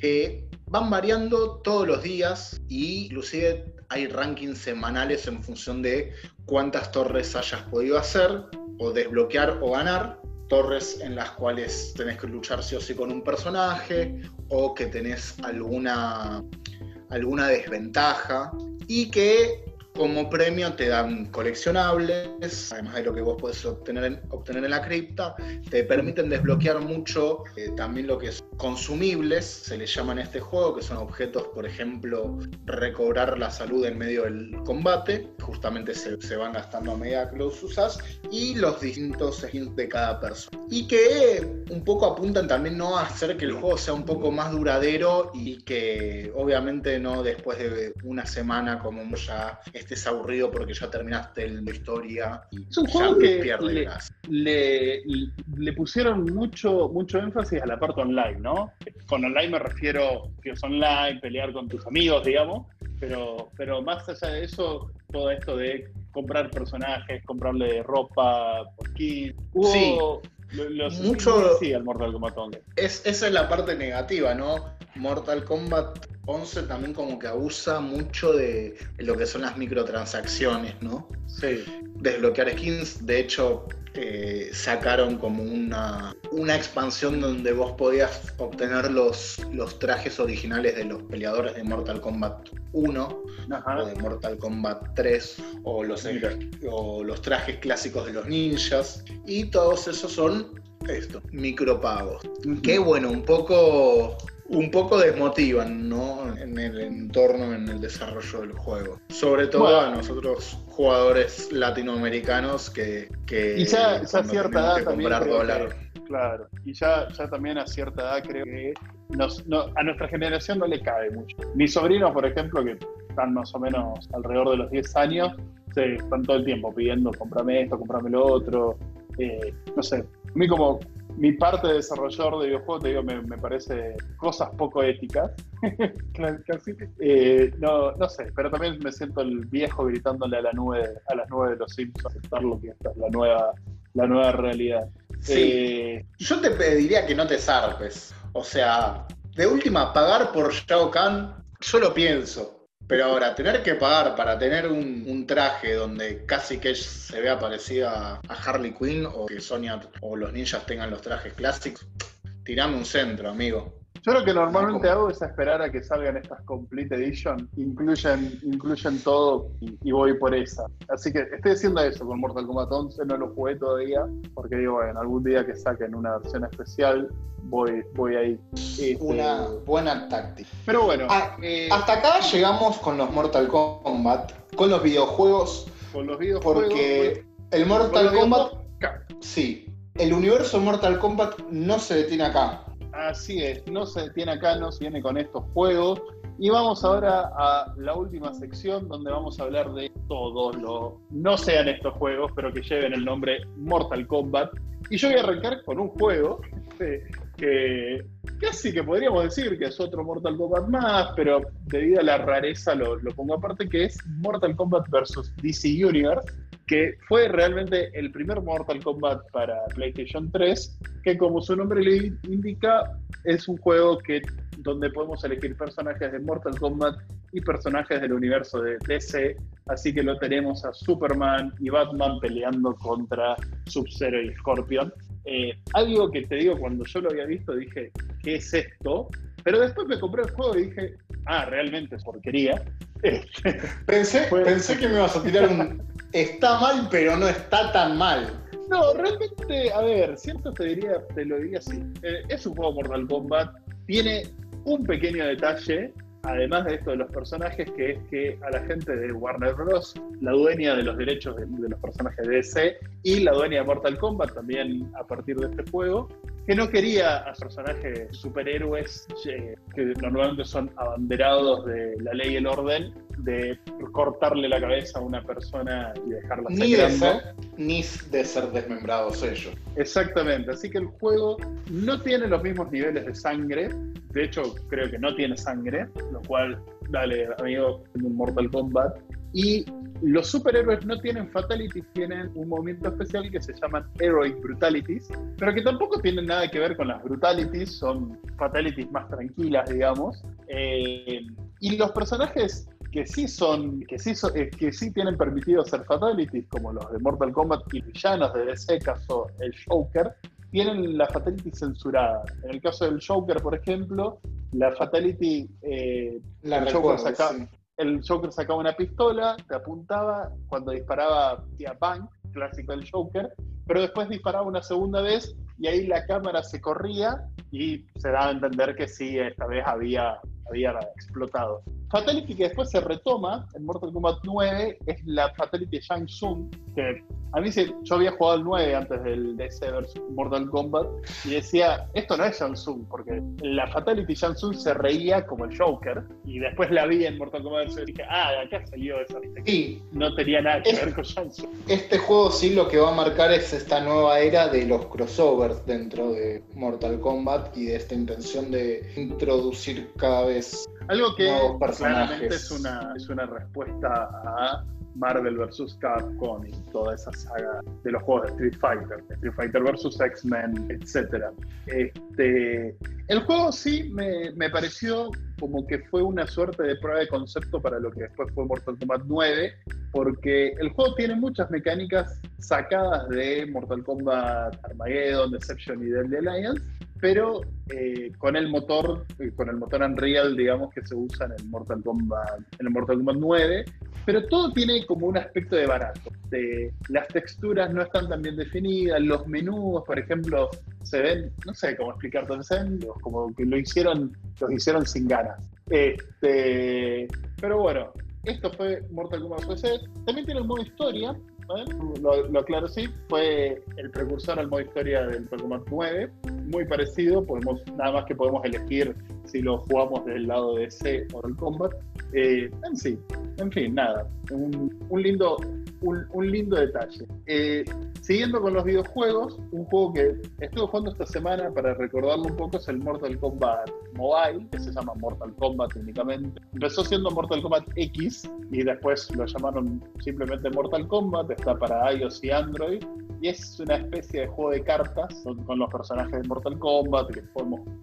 que van variando todos los días e inclusive hay rankings semanales en función de cuántas torres hayas podido hacer o desbloquear o ganar. Torres en las cuales tenés que luchar sí o sí con un personaje o que tenés alguna, alguna desventaja y que como premio te dan coleccionables, además de lo que vos podés obtener en, obtener en la cripta, te permiten desbloquear mucho eh, también lo que es consumibles, se les llama en este juego, que son objetos, por ejemplo, recobrar la salud en medio del combate, justamente se, se van gastando a medida que los usas, y los distintos skins de cada persona. Y que un poco apuntan también ¿no? a hacer que el juego sea un poco más duradero y que obviamente no después de una semana como ya estés aburrido porque ya terminaste la historia y es un juego que le, le, pusieron mucho, mucho énfasis a la parte online, ¿no? Con online me refiero que es online, pelear con tus amigos, digamos, pero, pero más allá de eso, todo esto de comprar personajes, comprarle ropa, skins, hubo... mucho sí al Mortal Kombat 11. Es, esa es la parte negativa, ¿no? Mortal Kombat 11 también como que abusa mucho de lo que son las microtransacciones, ¿no? Sí. Desbloquear skins, de hecho, eh, sacaron como una, una expansión donde vos podías obtener los, los trajes originales de los peleadores de Mortal Kombat 1 o de Mortal Kombat 3 o los, o los trajes clásicos de los ninjas y todos esos son esto, micropagos. Que bueno, un poco un poco desmotivan, ¿no? En el entorno, en el desarrollo del juego. Sobre todo a nosotros jugadores latinoamericanos que, que y ya, a cierta edad comprar dólar. claro, y ya, ya también a cierta edad creo que a nuestra generación no le cabe mucho. Mis sobrinos, por ejemplo, que están más o menos alrededor de los 10 años, se están todo el tiempo pidiendo, comprame esto, comprame lo otro. Eh, no sé, a mí como mi parte de desarrollador de videojuegos, te digo, me, parece cosas poco éticas. Eh, no, no sé, pero también me siento el viejo gritándole a la nube, a las nubes de los Simpsons, aceptar lo que es la nueva, la nueva realidad. Sí. Eh, Yo te pediría que no te zarpes. O sea, de última, pagar por Shao Kahn, yo lo pienso. Pero ahora, tener que pagar para tener un, traje donde casi que se vea parecida a Harley Quinn o que Sonia o los ninjas tengan los trajes clásicos, tirame un centro, amigo. Yo lo que normalmente hago es esperar a que salgan estas Complete Edition, incluyen, incluyen todo y, voy por esa. Así que estoy haciendo eso con Mortal Kombat 11, no lo jugué todavía, porque digo, bueno, algún día que saquen una versión especial, voy, voy ahí. Este, una buena táctica. Pero bueno. Ah, eh, hasta acá llegamos con los Mortal Kombat, con los videojuegos. Con los videojuegos. Porque el Mortal Kombat. Sí. El universo Mortal Kombat no se detiene acá Así es, no se detiene acá, no se viene con estos juegos. Y vamos ahora a la última sección donde vamos a hablar de todo lo, no sean estos juegos, pero que lleven el nombre Mortal Kombat. Y yo voy a arrancar con un juego que casi que podríamos decir que es otro Mortal Kombat más, pero debido a la rareza lo, lo pongo aparte, que es Mortal Kombat vs. DC Universe que fue realmente el primer Mortal Kombat para PlayStation 3, que como su nombre le indica, es un juego que, donde podemos elegir personajes de Mortal Kombat y personajes del universo de DC, así que lo tenemos a Superman y Batman peleando contra Sub-Zero y Scorpion. Eh, algo que te digo, cuando yo lo había visto dije, ¿qué es esto? Pero después me compré el juego y dije, ah, realmente es porquería. pensé, pensé que me ibas a tirar un, está mal, pero no está tan mal. No, realmente, a ver, siento te diría, te lo diría así. Eh, es un juego Mortal Kombat, tiene un pequeño detalle, además de esto de los personajes, que es que a la gente de Warner Bros., la dueña de los derechos de, de los personajes de DC y la dueña de Mortal Kombat también a partir de este juego, que no quería a personajes superhéroes eh, que normalmente son abanderados de la ley y el orden, de cortarle la cabeza a una persona y dejarla ni de ser, ni de ser desmembrados ellos. Exactamente, así que el juego no tiene los mismos niveles de sangre, de hecho creo que no tiene sangre, lo cual, dale amigo, Mortal Kombat, y los superhéroes no tienen fatalities, tienen un movimiento especial que se llaman Heroic Brutalities, pero que tampoco tienen nada que ver con las Brutalities, son fatalities más tranquilas, digamos. Eh, y los personajes que sí son, que sí, eh, que sí tienen permitido ser fatalities, como los de Mortal Kombat y villanos de DC, caso el Joker, tienen la fatality censurada. En el caso del Joker, por ejemplo, la fatality eh, la Joker el Joker sacaba una pistola, te apuntaba, cuando disparaba hacía bang, clásico del Joker, pero después disparaba una segunda vez y ahí la cámara se corría y se daba a entender que sí, esta vez había, había explotado. Fatality que después se retoma en Mortal Kombat 9 es la Fatality de Shang Tsung, que a mí se, yo había jugado el 9 antes del DC vs Mortal Kombat y decía, esto no es Shang Tsung, porque la Fatality Shang Tsung se reía como el Joker y después la vi en Mortal Kombat y dije, ah, de acá salió eso. Sí. No tenía nada que ver con Shang Tsung. Este juego sí lo que va a marcar es esta nueva era de los crossovers dentro de Mortal Kombat y de esta intención de introducir cada vez algo que claramente es una, es una respuesta a Marvel vs. Capcom y toda esa saga de los juegos de Street Fighter, Street Fighter vs. X-Men, etc. Este, el juego sí me, me, pareció como que fue una suerte de prueba de concepto para lo que después fue Mortal Kombat 9, porque el juego tiene muchas mecánicas sacadas de Mortal Kombat Armageddon, Deception y Deadly Alliance, pero eh, con el motor, eh, con el motor Unreal, digamos, que se usa en el Mortal Kombat, en el Mortal Kombat 9, pero todo tiene como un aspecto de barato. De, las texturas no están tan bien definidas, los menús, por ejemplo, se ven, no sé cómo explicar se ven como que lo hicieron, los hicieron sin ganas. Este, pero bueno, esto fue Mortal Kombat PC. También tiene el modo historia, lo, lo, aclaro sí, fue el precursor al modo historia del Pokémon 9, muy parecido, podemos, nada más que podemos elegir si lo jugamos del lado de C o del Combat. Eh, en sí, en fin, nada, un, un lindo, un, un, lindo detalle. Eh, siguiendo con los videojuegos, un juego que estuve jugando esta semana para recordarlo un poco es el Mortal Kombat Mobile, que se llama Mortal Kombat únicamente. Empezó siendo Mortal Kombat X y después lo llamaron simplemente Mortal Kombat, está para iOS y Android y es una especie de juego de cartas con, los personajes de Mortal Kombat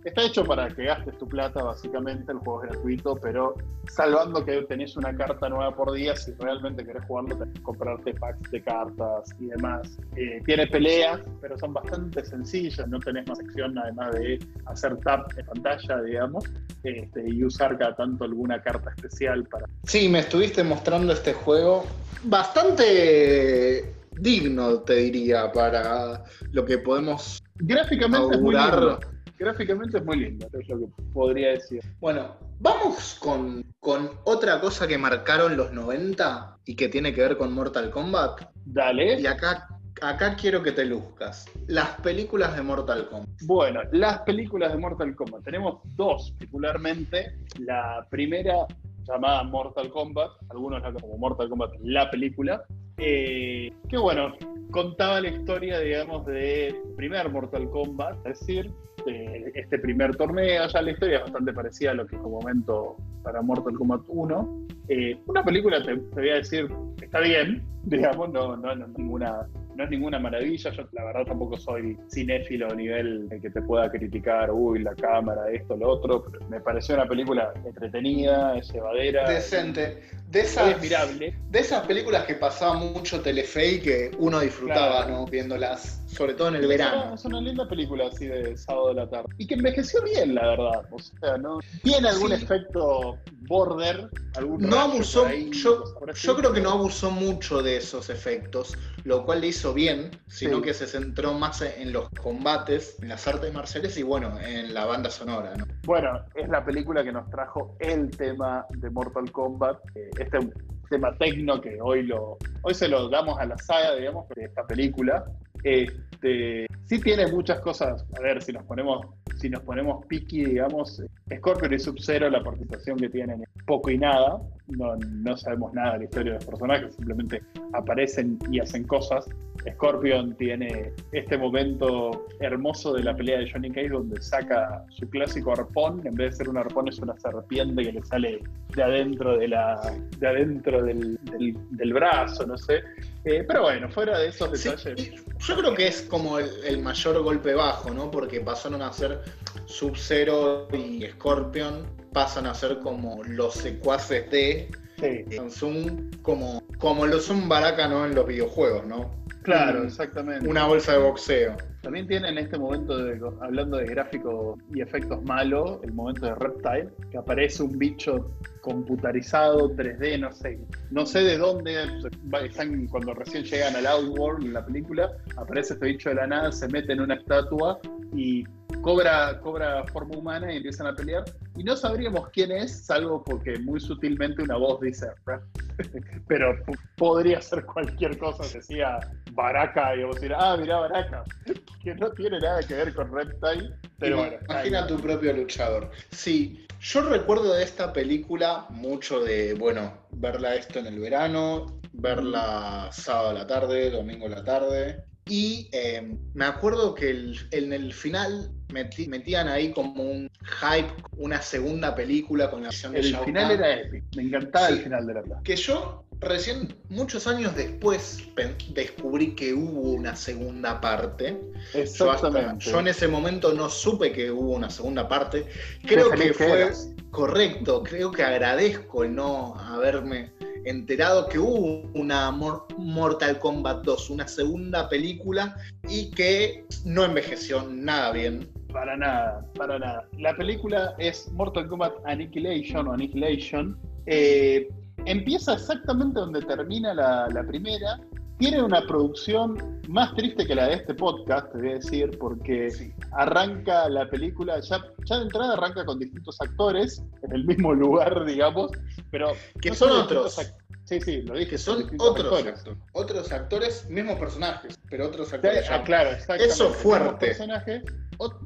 está hecho para que gastes tu plata básicamente, el juego es gratuito, pero salvando que tenés una carta nueva por día, si realmente querés jugarlo tenés que comprarte packs de cartas y demás. Eh, tiene peleas, pero son bastante sencillas, no tenés más acción además de hacer tap en pantalla, digamos, este, y usar cada tanto alguna carta especial para... Sí, me estuviste mostrando este juego bastante digno, te diría, para lo que podemos Gráficamente es muy lindo. Gráficamente es muy lindo, es lo que podría decir. Bueno, vamos con, con otra cosa que marcaron los 90 y que tiene que ver con Mortal Kombat. Dale. Y acá acá quiero que te luzcas. Las películas de Mortal Kombat. Bueno, las películas de Mortal Kombat. Tenemos dos, particularmente. La primera, llamada Mortal Kombat, algunos la como Mortal Kombat, la película. Eh, que bueno, contaba la historia, digamos, de primer Mortal Kombat, es decir, este primer torneo. Ya la historia es bastante parecida a lo que en su momento para Mortal Kombat 1. Eh, una película, te, voy a decir, está bien, digamos, no, no, no ninguna no es ninguna maravilla. Yo, la verdad, tampoco soy cinéfilo a nivel de que te pueda criticar, uy, la cámara, esto, lo otro. me pareció una película entretenida, es llevadera. Decente. De esas. De esas películas que pasaba mucho Telefe y que uno disfrutaba, ¿no? Viéndolas, sobre todo en el verano. Es una linda película así de sábado de la tarde. Y que envejeció bien, la verdad. O sea, ¿no? Tiene algún efecto border, algún No abusó, yo, yo creo que no abusó mucho de esos efectos, lo cual le hizo bien, sino que se centró más en los combates, en las artes marciales y bueno, en la banda sonora. ¿no? Bueno, es la película que nos trajo el tema de Mortal Kombat, eh, este tema tecno que hoy lo hoy se lo damos a la saga, digamos, de esta película. Este, sí tiene muchas cosas, a ver, si nos ponemos si nos ponemos picky, digamos, Scorpion y Sub-Zero, la participación que tienen es poco y nada, no, no sabemos nada de la historia de los personajes, simplemente aparecen y hacen cosas. Scorpion tiene este momento hermoso de la pelea de Johnny Cage donde saca su clásico arpón, en vez de ser un arpón es una serpiente que le sale de adentro, de la, de adentro del, del, brazo, no sé. Eh, pero bueno, fuera de esos detalles. yo creo que es como el, mayor golpe bajo, ¿no? Porque pasaron a ser Sub-Zero y Scorpion, pasan a ser como los secuaces de Samsung, como, como lo son Baraka, ¿no? En los videojuegos, ¿no? Claro, exactamente. Una bolsa de boxeo. También tiene en este momento, hablando de gráficos y efectos malos, el momento de Reptile, que aparece un bicho computarizado, 3D, no sé. No sé de dónde, están, cuando recién llegan al Outworld en la película, aparece este bicho de la nada, se mete en una estatua y cobra, cobra forma humana y empiezan a pelear. Y no sabríamos quién es, salvo porque muy sutilmente una voz dice, pero podría ser cualquier cosa, decía Baraka, y vos decir, ah, mira Baraka, que no tiene nada que ver con Reptile. Pero bueno, imagina tu propio luchador. Sí, yo recuerdo de esta película mucho de, bueno, verla esto en el verano, verla sábado a la tarde, domingo a la tarde. Y em, me acuerdo que en el final metían ahí como un hype, una segunda película con la visión de El final era épico. Me encantaba el final de la Que yo recién, muchos años después, descubrí que hubo una segunda parte. Exactamente. Yo, en ese momento no supe que hubo una segunda parte. Creo que fue correcto. Creo que agradezco el no haberme enterado que hubo una Mortal Kombat 2, una segunda película y que no envejeció nada bien Para nada, para nada. La película es Mortal Kombat Annihilation o Annihilation. Eh, empieza exactamente donde termina la, la primera. Tiene una producción más triste que la de este podcast, te voy a decir, porque arranca la película, ya, ya de entrada arranca con distintos actores en el mismo lugar, digamos, pero... Que son otros. Sí, sí, lo dije. Que son otros actores. Otros actores, mismos personajes, pero otros actores. Ah, claro, Eso fuerte. Personaje,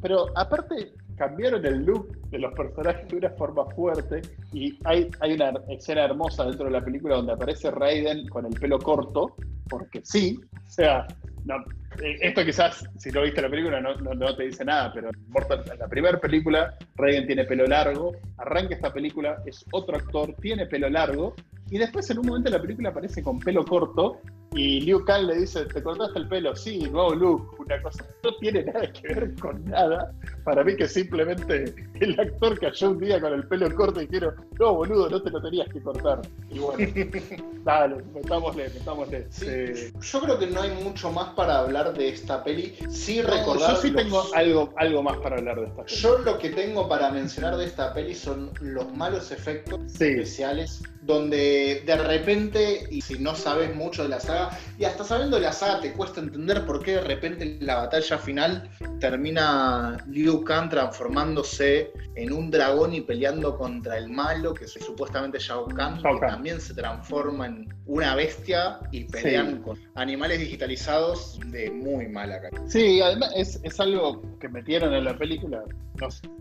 pero aparte cambiaron el look de los personajes de una forma fuerte y hay, hay una escena hermosa dentro de la película donde aparece Raiden con el pelo corto, porque sí, o sea, no, eh, esto quizás, si no viste la película, no, no, te dice nada, pero en la primera película, Raiden tiene pelo largo, arranca esta película, es otro actor, tiene pelo largo, y después en un momento la película aparece con pelo corto, y Liu Kang le dice, ¿te cortaste el pelo? Sí, nuevo look, una cosa. No tiene nada que ver con nada. Para mí que simplemente el actor cayó un día con el pelo corto y dijeron, no, boludo, no te lo tenías que cortar. Y bueno, dale, metámosle, metámosle. Sí. Yo creo que no hay mucho más para hablar de esta peli. Sí recordar... Yo sí tengo algo, algo más para hablar de esta peli. Yo lo que tengo para mencionar de esta peli son los malos efectos especiales donde de repente, y si no sabes mucho de la saga, y hasta sabiendo la saga te cuesta entender por qué de repente en la batalla final termina Liu Kang transformándose en un dragón y peleando contra el malo, que es supuestamente Shao Kahn, que también se transforma en una bestia y pelean con animales digitalizados de muy mala calidad. Sí, además es, es algo que metieron en la película,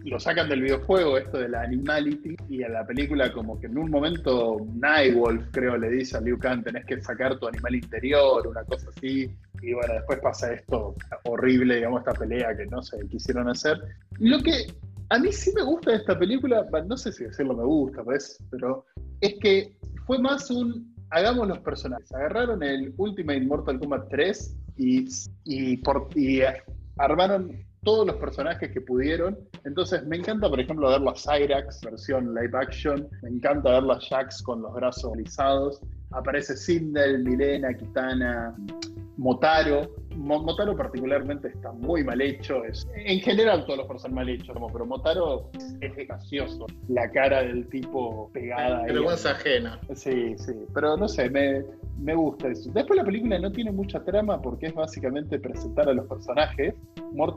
lo sacan del videojuego, esto de la animality, y en la película como que en un momento Nightwolf, creo, le dice a Liu Kang, tenés que sacar tu animal interior, una cosa así, y bueno, después pasa esto horrible, digamos, esta pelea que no sé, quisieron hacer. Lo que a mí sí me gusta de esta película, no sé si decirlo me gusta, ¿ves? pero es que fue más un hagamos los personajes. Agarraron el Ultimate Mortal Kombat 3 y, y, por, y armaron todos los personajes que pudieron. Entonces me encanta, por ejemplo, ver a Cyrax, versión live action. Me encanta ver a Jax con los brazos alisados. Aparece Sindel, Milena, Kitana, Motaro. Motaro particularmente está muy mal hecho. Es, en general todos los personajes mal hechos, pero Motaro es gracioso. La cara del tipo pegada. Vergüenza ajena. Sí, sí. Pero no sé, me, me gusta eso. Después la película no tiene mucha trama porque es básicamente presentar a los personajes.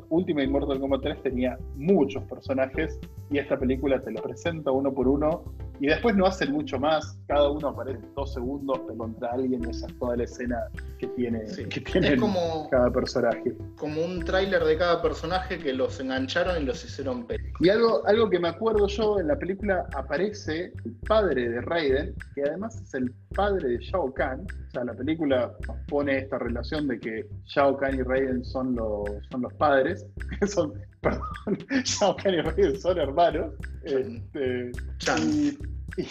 Ultimate Mortal Kombat 3 tenía muchos personajes y esta película te los presenta uno por uno y después no hacen mucho más. Cada uno aparece dos segundos contra alguien y esa es toda la escena que tiene, que tiene como, cada personaje. Como un tráiler de cada personaje que los engancharon y los hicieron película. Y algo, algo que me acuerdo yo, en la película aparece el padre de Raiden, que además es el padre de Shao Kahn. O sea, la película pone esta relación de que Shao Kahn y Raiden son los, son los padres, son, perdón, Shao Kahn y Raiden son hermanos. Este, y,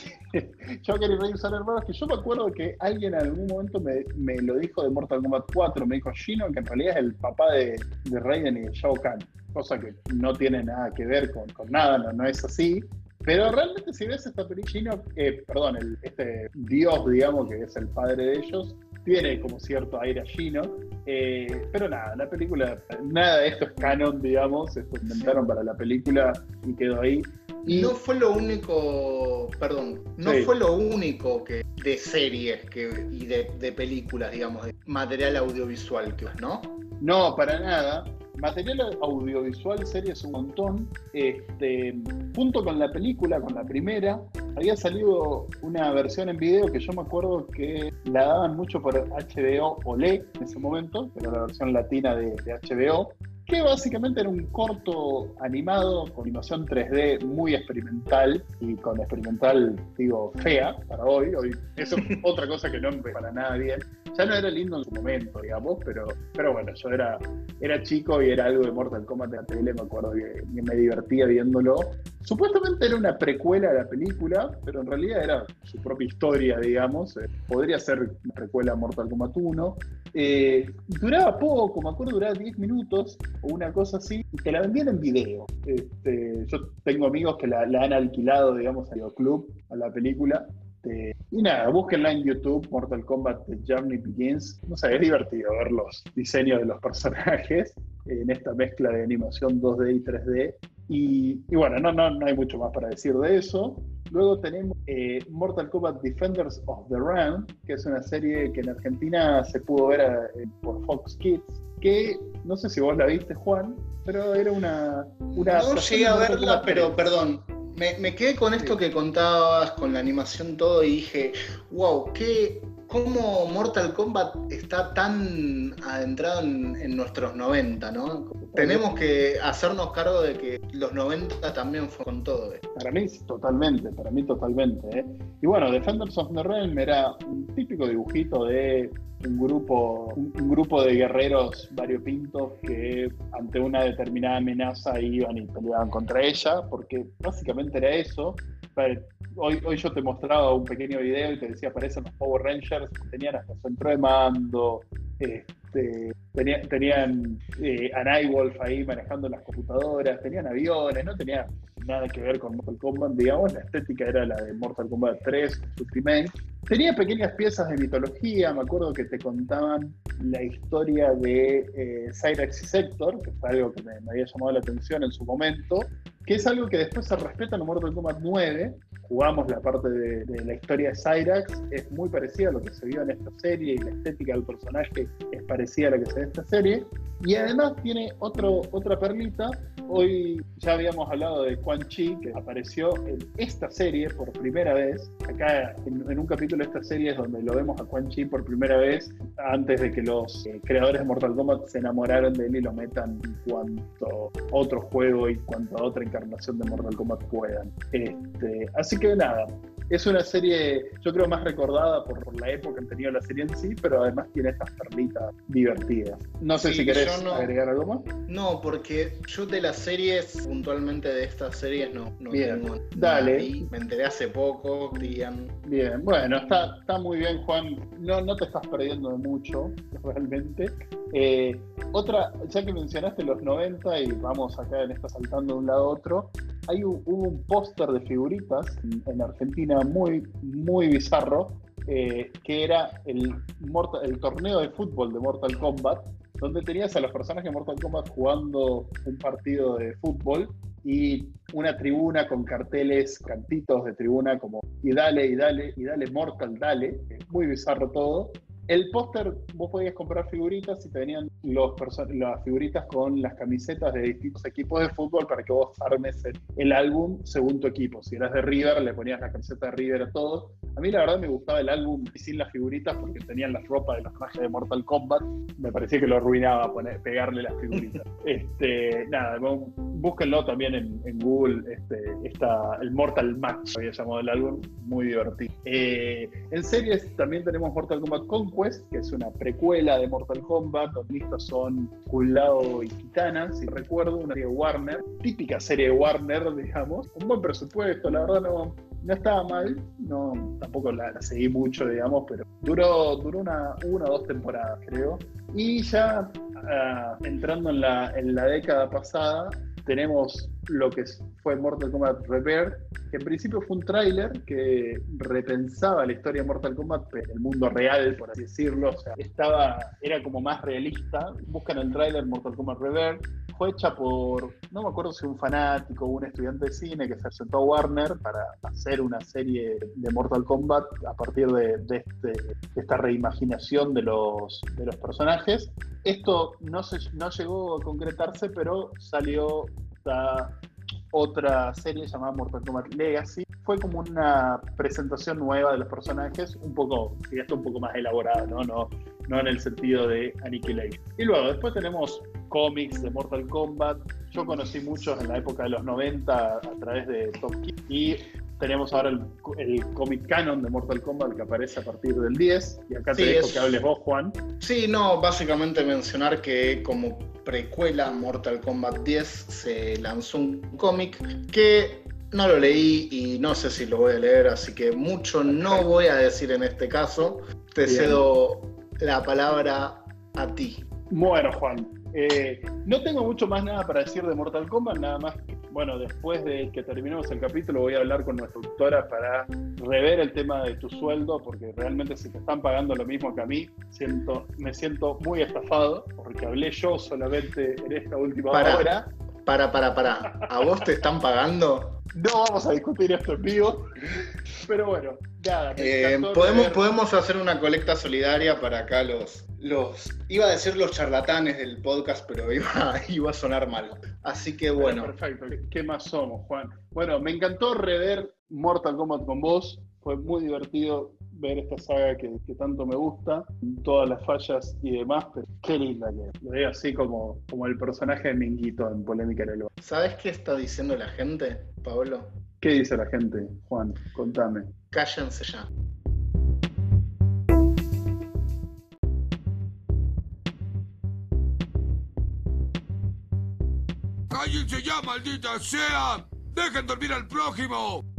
Shao Kahn y Raiden son hermanos, que yo me acuerdo que alguien en algún momento me, me, lo dijo de Mortal Kombat 4, me dijo Shino, que en realidad es el papá de, de Raiden y de Shao Kahn, cosa que no tiene nada que ver con, con nada, no, no es así. Pero realmente si ves esta película, eh, perdón, el, este dios, digamos, que es el padre de ellos, tiene como cierto aire chino. Eh, pero nada, la película, nada de esto es canon, digamos, esto inventaron para la película y quedó ahí. Y no fue lo único, perdón, no fue lo único que de series que, y de, de películas, digamos, de material audiovisual que ¿no? No, para nada. Material audiovisual, series un montón. Este, junto con la película, con la primera, había salido una versión en video que yo me acuerdo que la daban mucho por HBO OLE en ese momento, era la versión latina de, de HBO, que básicamente era un corto animado con animación 3D muy experimental y con experimental, digo, fea para hoy. Hoy eso es otra cosa que no me para nada bien. Ya no era lindo en su momento, digamos, pero, pero bueno, yo era, era chico y era algo de Mortal Kombat en la tele, me acuerdo que, me divertía viéndolo. Supuestamente era una precuela de la película, pero en realidad era su propia historia, digamos. Eh, podría ser una precuela a Mortal Kombat 1. Eh, duraba poco, me acuerdo, duraba 10 minutos o una cosa así, te la vendían en video. Este, yo tengo amigos que la, han alquilado, digamos, al club, a la película. Y nada, búsquenla en YouTube, Mortal Kombat The Journey Begins. No sé, es divertido ver los diseños de los personajes. en esta mezcla de animación 2D y 3D. Y, bueno, no, no, no hay mucho más para decir de eso. Luego tenemos eh, Mortal Kombat Defenders of the Realm, que es una serie que en Argentina se pudo ver eh, por Fox Kids, que no sé si vos la viste, Juan, pero era una... una no llegué a verla, pero perdón, me, quedé con esto que contabas, con la animación todo, y dije, wow, qué, cómo Mortal Kombat está tan adentrado en, nuestros 90, ¿no? Tenemos que hacernos cargo de que los 90 también fue con todo. esto. Para mí, totalmente, para mí totalmente. ¿eh? Y bueno, Defenders of the Realm era un típico dibujito de un grupo, un, grupo de guerreros variopintos que ante una determinada amenaza iban y peleaban contra ella, porque básicamente era eso. Hoy, hoy yo te mostraba un pequeño video y te decía, parecen los Power Rangers, tenían hasta centro de mando, este, tenían, eh, a Nightwolf ahí manejando las computadoras, tenían aviones, no tenía nada que ver con Mortal Kombat, digamos, la estética era la de Mortal Kombat 3, su remake. Tenía pequeñas piezas de mitología, me acuerdo que te contaban la historia de eh, Cyrax y Sector, que fue algo que me, había llamado la atención en su momento, que es algo que después se respeta en Mortal Kombat 9, jugamos la parte de, la historia de Cyrax, es muy parecida a lo que se vio en esta serie y la estética del personaje es parecida a la que se ve en esta serie. Y además tiene otro, otra perlita. Hoy ya habíamos hablado de Quan Chi, que apareció en esta serie por primera vez. Acá en, un capítulo de esta serie es donde lo vemos a Quan Chi por primera vez, antes de que los eh, creadores de Mortal Kombat se enamoraron de él y lo metan en cuanto otro juego y cuanto a otra encarnación de Mortal Kombat puedan. Este, así que nada, es una serie, yo creo, más recordada por, la época que han tenido la serie en sí, pero además tiene estas perlitas divertidas. No sé si querés agregar algo más. No, porque yo de las series, puntualmente de estas series, no, no bien, tengo Dale. Me enteré hace poco, Bien, bueno, está, está muy bien, Juan. No, no te estás perdiendo de mucho, realmente. Eh, otra, ya que mencionaste los 90 y vamos acá en esta saltando de un lado a otro, hay un, póster de figuritas en, Argentina muy, muy bizarro, eh, que era el, el torneo de fútbol de Mortal Kombat, donde tenías a los personajes de Mortal Kombat jugando un partido de fútbol y una tribuna con carteles, cantitos de tribuna como y dale, y dale, y dale, Mortal, dale. muy bizarro todo. El póster, vos podías comprar figuritas y te venían los las figuritas con las camisetas de distintos equipos de fútbol para que vos armes el, álbum según tu equipo. Si eras de River, le ponías la camiseta de River a todos. A mí la verdad me gustaba el álbum sin las figuritas porque tenían las ropas de los trajes de Mortal Kombat. Me parecía que lo arruinaba poner, pegarle las figuritas. este, nada, búsquenlo también en, Google. Este, está el Mortal Match, había llamado el álbum, muy divertido. Eh, en series también tenemos Mortal Kombat con Que es una precuela de Mortal Kombat, donde listos son Kulao y Kitana, si recuerdo, una serie de Warner, típica serie de Warner, digamos, un buen presupuesto, la verdad no, no estaba mal, no, tampoco la, seguí mucho, digamos, pero duró, duró una, una o dos temporadas, creo. Y ya ah, entrando en la, en la década pasada, tenemos lo que fue Mortal Kombat Rebirth, que en principio fue un tráiler que repensaba la historia de Mortal Kombat en el mundo real, por así decirlo. Estaba, era como más realista. Buscan el tráiler Mortal Kombat Rebirth. Fue hecha por, no me acuerdo si un fanático o un estudiante de cine que se presentó a Warner para hacer una serie de Mortal Kombat a partir de, este, esta reimaginación de los, personajes. Esto no llegó a concretarse, pero salió otra serie llamada Mortal Kombat Legacy. Fue como una presentación nueva de los personajes, un poco, un poco más elaborada, ¿no? No, no en el sentido de Annihilation. Y luego, después tenemos cómics de Mortal Kombat. Yo conocí muchos en la época de los 90 a través de Top Kid y tenemos ahora el, el cómic canon de Mortal Kombat que aparece a partir del 10. Y acá te dejo que hables vos, Juan. Sí, no, básicamente mencionar que como precuela Mortal Kombat 10 se lanzó un cómic que no lo leí y no sé si lo voy a leer, así que mucho no voy a decir en este caso. Te cedo la palabra a ti. Bueno, Juan, eh, no tengo mucho más nada para decir de Mortal Kombat, nada más bueno, después de que terminemos el capítulo voy a hablar con nuestra doctora para rever el tema de tu sueldo, porque realmente si te están pagando lo mismo que a mí, siento, me siento muy estafado, porque hablé yo solamente en esta última hora. Para, para, para. ¿A vos te están pagando? No vamos a discutir esto en vivo, pero bueno, nada. Eh, podemos, podemos hacer una colecta solidaria para acá los, los, iba a decir los charlatanes del podcast, pero iba, iba a sonar mal. Así que bueno. Perfecto, ¿qué más somos, Juan? Bueno, me encantó rever Mortal Kombat con vos, fue muy divertido ver esta saga que, tanto me gusta, todas las fallas y demás, pero qué linda que lo veo así como, como el personaje de Minguito en Polémica en el. ¿Sabes qué está diciendo la gente, Pablo? ¿Qué dice la gente, Juan? Contame. Cállense ya. ¡Cállense ya, maldita sea! ¡Dejen dormir al prójimo!